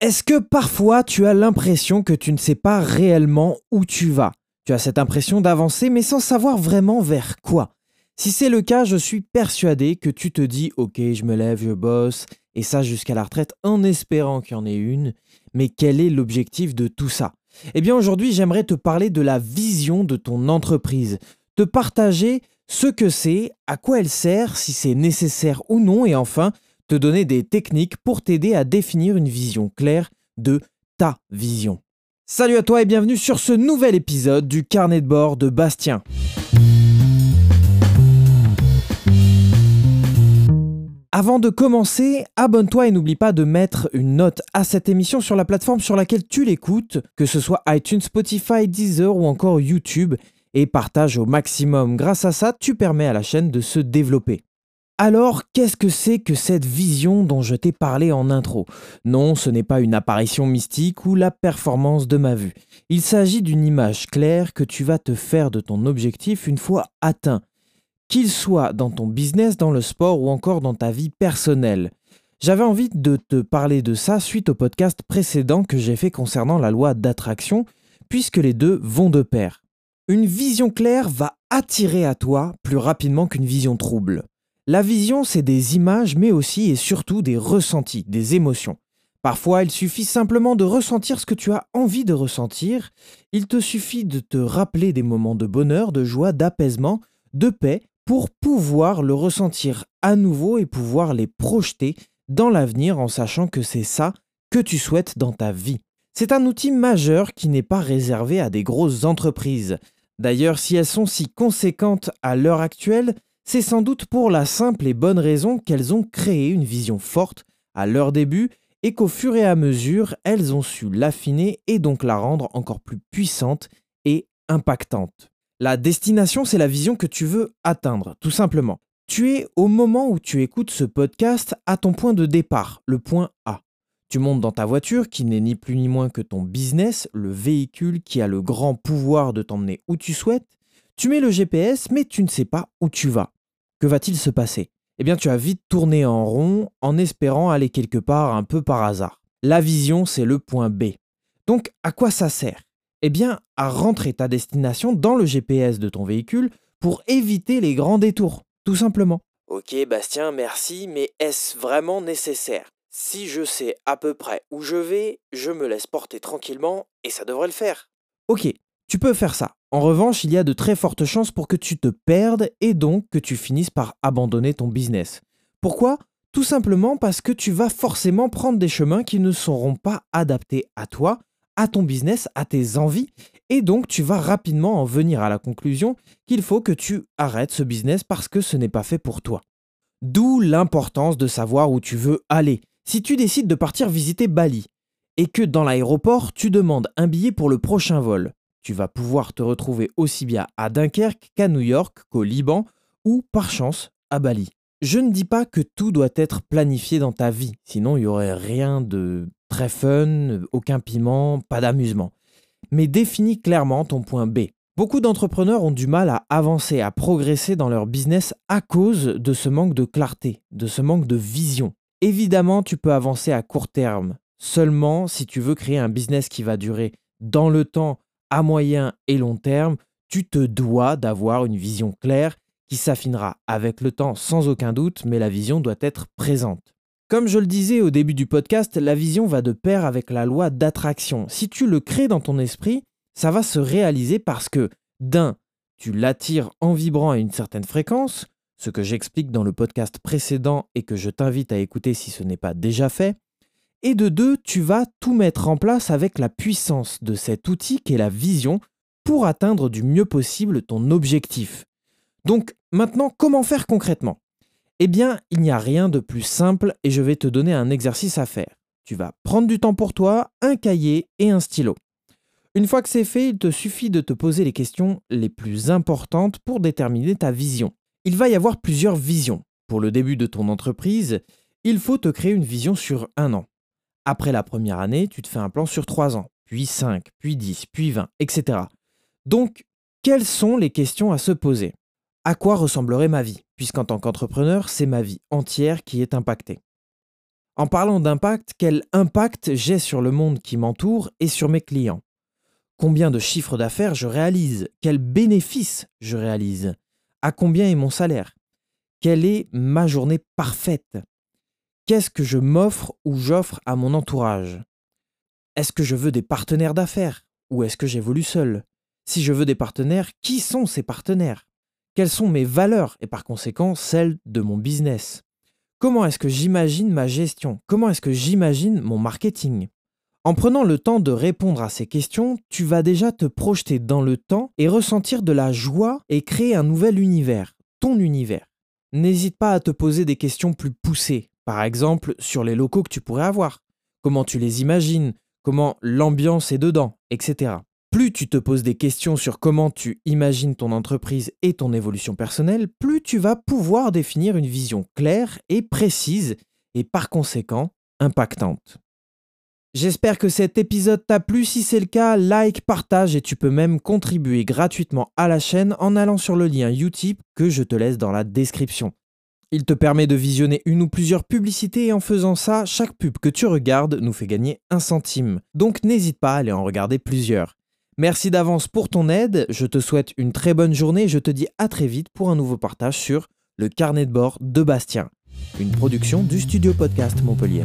Est-ce que parfois tu as l'impression que tu ne sais pas réellement où tu vas? Tu as cette impression d'avancer mais sans savoir vraiment vers quoi? Si c'est le cas, je suis persuadé que tu te dis ok je me lève, je bosse, et ça jusqu'à la retraite en espérant qu'il y en ait une, mais quel est l'objectif de tout ça? Eh bien aujourd'hui j'aimerais te parler de la vision de ton entreprise, te partager ce que c'est, à quoi elle sert, si c'est nécessaire ou non, et enfin te donner des techniques pour t'aider à définir une vision claire de ta vision. Salut à toi et bienvenue sur ce nouvel épisode du carnet de bord de Bastien. Avant de commencer, abonne-toi et n'oublie pas de mettre une note à cette émission sur la plateforme sur laquelle tu l'écoutes, que ce soit iTunes, Spotify, Deezer ou encore YouTube, et partage au maximum. Grâce à ça, tu permets à la chaîne de se développer. Alors, qu'est-ce que c'est que cette vision dont je t'ai parlé en intro? Non, ce n'est pas une apparition mystique ou la performance de ma vue. Il s'agit d'une image claire que tu vas te faire de ton objectif une fois atteint, qu'il soit dans ton business, dans le sport ou encore dans ta vie personnelle. J'avais envie de te parler de ça suite au podcast précédent que j'ai fait concernant la loi d'attraction, puisque les deux vont de pair. Une vision claire va attirer à toi plus rapidement qu'une vision trouble. La vision, c'est des images, mais aussi et surtout des ressentis, des émotions. Parfois, il suffit simplement de ressentir ce que tu as envie de ressentir. Il te suffit de te rappeler des moments de bonheur, de joie, d'apaisement, de paix, pour pouvoir le ressentir à nouveau et pouvoir les projeter dans l'avenir en sachant que c'est ça que tu souhaites dans ta vie. C'est un outil majeur qui n'est pas réservé à des grosses entreprises. D'ailleurs, si elles sont si conséquentes à l'heure actuelle, c'est sans doute pour la simple et bonne raison qu'elles ont créé une vision forte à leur début et qu'au fur et à mesure, elles ont su l'affiner et donc la rendre encore plus puissante et impactante. La destination, c'est la vision que tu veux atteindre, tout simplement. Tu es au moment où tu écoutes ce podcast à ton point de départ, le point A. Tu montes dans ta voiture qui n'est ni plus ni moins que ton business, le véhicule qui a le grand pouvoir de t'emmener où tu souhaites. Tu mets le GPS mais tu ne sais pas où tu vas. Que va-t-il se passer? Eh bien, tu as vite tourné en rond en espérant aller quelque part un peu par hasard. La vision, c'est le point B. Donc, à quoi ça sert? Eh bien, à rentrer ta destination dans le GPS de ton véhicule pour éviter les grands détours, tout simplement. Ok Bastien, merci, mais est-ce vraiment nécessaire? Si je sais à peu près où je vais, je me laisse porter tranquillement et ça devrait le faire. Ok, tu peux faire ça. En revanche, il y a de très fortes chances pour que tu te perdes et donc que tu finisses par abandonner ton business. Pourquoi? Tout simplement parce que tu vas forcément prendre des chemins qui ne seront pas adaptés à toi, à ton business, à tes envies, et donc tu vas rapidement en venir à la conclusion qu'il faut que tu arrêtes ce business parce que ce n'est pas fait pour toi. D'où l'importance de savoir où tu veux aller. Si tu décides de partir visiter Bali, et que dans l'aéroport tu demandes un billet pour le prochain vol, tu vas pouvoir te retrouver aussi bien à Dunkerque qu'à New York, qu'au Liban ou par chance à Bali. Je ne dis pas que tout doit être planifié dans ta vie, sinon il n'y aurait rien de très fun, aucun piment, pas d'amusement. Mais définis clairement ton point B. Beaucoup d'entrepreneurs ont du mal à avancer, à progresser dans leur business à cause de ce manque de clarté, de ce manque de vision. Évidemment, tu peux avancer à court terme, seulement si tu veux créer un business qui va durer dans le temps à moyen et long terme, tu te dois d'avoir une vision claire qui s'affinera avec le temps sans aucun doute, mais la vision doit être présente. Comme je le disais au début du podcast, la vision va de pair avec la loi d'attraction. Si tu le crées dans ton esprit, ça va se réaliser parce que, d'un, tu l'attires en vibrant à une certaine fréquence, ce que j'explique dans le podcast précédent et que je t'invite à écouter si ce n'est pas déjà fait. Et de deux, tu vas tout mettre en place avec la puissance de cet outil qu'est la vision pour atteindre du mieux possible ton objectif. Donc maintenant, comment faire concrètement? Eh bien, il n'y a rien de plus simple et je vais te donner un exercice à faire. Tu vas prendre du temps pour toi, un cahier et un stylo. Une fois que c'est fait, il te suffit de te poser les questions les plus importantes pour déterminer ta vision. Il va y avoir plusieurs visions. Pour le début de ton entreprise, il faut te créer une vision sur un an. Après la première année, tu te fais un plan sur 3 ans, puis 5, puis 10, puis 20, etc. Donc, quelles sont les questions à se poser? À quoi ressemblerait ma vie? Puisqu'en tant qu'entrepreneur, c'est ma vie entière qui est impactée. En parlant d'impact, quel impact j'ai sur le monde qui m'entoure et sur mes clients? Combien de chiffres d'affaires je réalise? Quels bénéfices je réalise? À combien est mon salaire? Quelle est ma journée parfaite? Qu'est-ce que je m'offre ou j'offre à mon entourage? Est-ce que je veux des partenaires d'affaires ou est-ce que j'évolue seul? Si je veux des partenaires, qui sont ces partenaires? Quelles sont mes valeurs et par conséquent celles de mon business? Comment est-ce que j'imagine ma gestion? Comment est-ce que j'imagine mon marketing? En prenant le temps de répondre à ces questions, tu vas déjà te projeter dans le temps et ressentir de la joie et créer un nouvel univers, ton univers. N'hésite pas à te poser des questions plus poussées, par exemple sur les locaux que tu pourrais avoir, comment tu les imagines, comment l'ambiance est dedans, etc. Plus tu te poses des questions sur comment tu imagines ton entreprise et ton évolution personnelle, plus tu vas pouvoir définir une vision claire et précise et par conséquent impactante. J'espère que cet épisode t'a plu. Si c'est le cas, like, partage et tu peux même contribuer gratuitement à la chaîne en allant sur le lien Utip que je te laisse dans la description. Il te permet de visionner une ou plusieurs publicités et en faisant ça, chaque pub que tu regardes nous fait gagner un centime. Donc n'hésite pas à aller en regarder plusieurs. Merci d'avance pour ton aide, je te souhaite une très bonne journée et je te dis à très vite pour un nouveau partage sur le carnet de bord de Bastien, une production du studio podcast Montpellier.